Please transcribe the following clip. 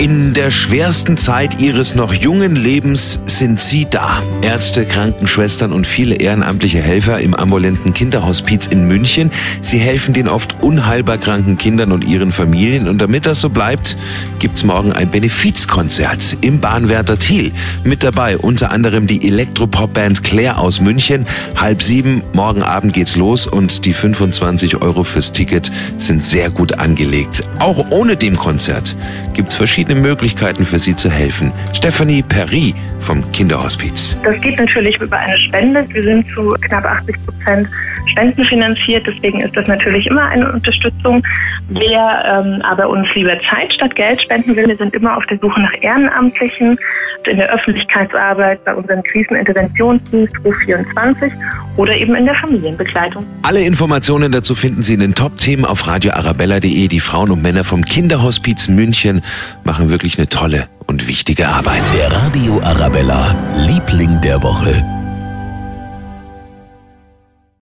In der schwersten Zeit ihres noch jungen Lebens sind Sie da. Ärzte, Krankenschwestern und viele ehrenamtliche Helfer im ambulanten Kinderhospiz in München. Sie helfen den oft unheilbar kranken Kindern und ihren Familien. Und damit das so bleibt, gibt's morgen ein Benefizkonzert im Bahnwärter Thiel. Mit dabei unter anderem die Elektropop-Band Claire aus München. Halb sieben, morgen Abend geht's los und die 25 Euro fürs Ticket sind sehr gut angelegt. Auch ohne dem Konzert gibt's verschiedene Möglichkeiten für Sie zu helfen. Stephanie Perry vom Kinderhospiz. Das geht natürlich über eine Spende. Wir sind zu knapp 80 Prozent spendenfinanziert, deswegen ist das natürlich immer eine Unterstützung. Wer ähm, aber uns lieber Zeit statt Geld spenden will, wir sind immer auf der Suche nach Ehrenamtlichen in der Öffentlichkeitsarbeit, bei unseren Kriseninterventionsdienst Ruf 24 oder eben in der Familienbegleitung. Alle Informationen dazu finden Sie in den Top-Themen auf radioarabella.de. Die Frauen und Männer vom Kinderhospiz München machen wirklich eine tolle und wichtige Arbeit. Der Radio Arabella, Liebling der Woche.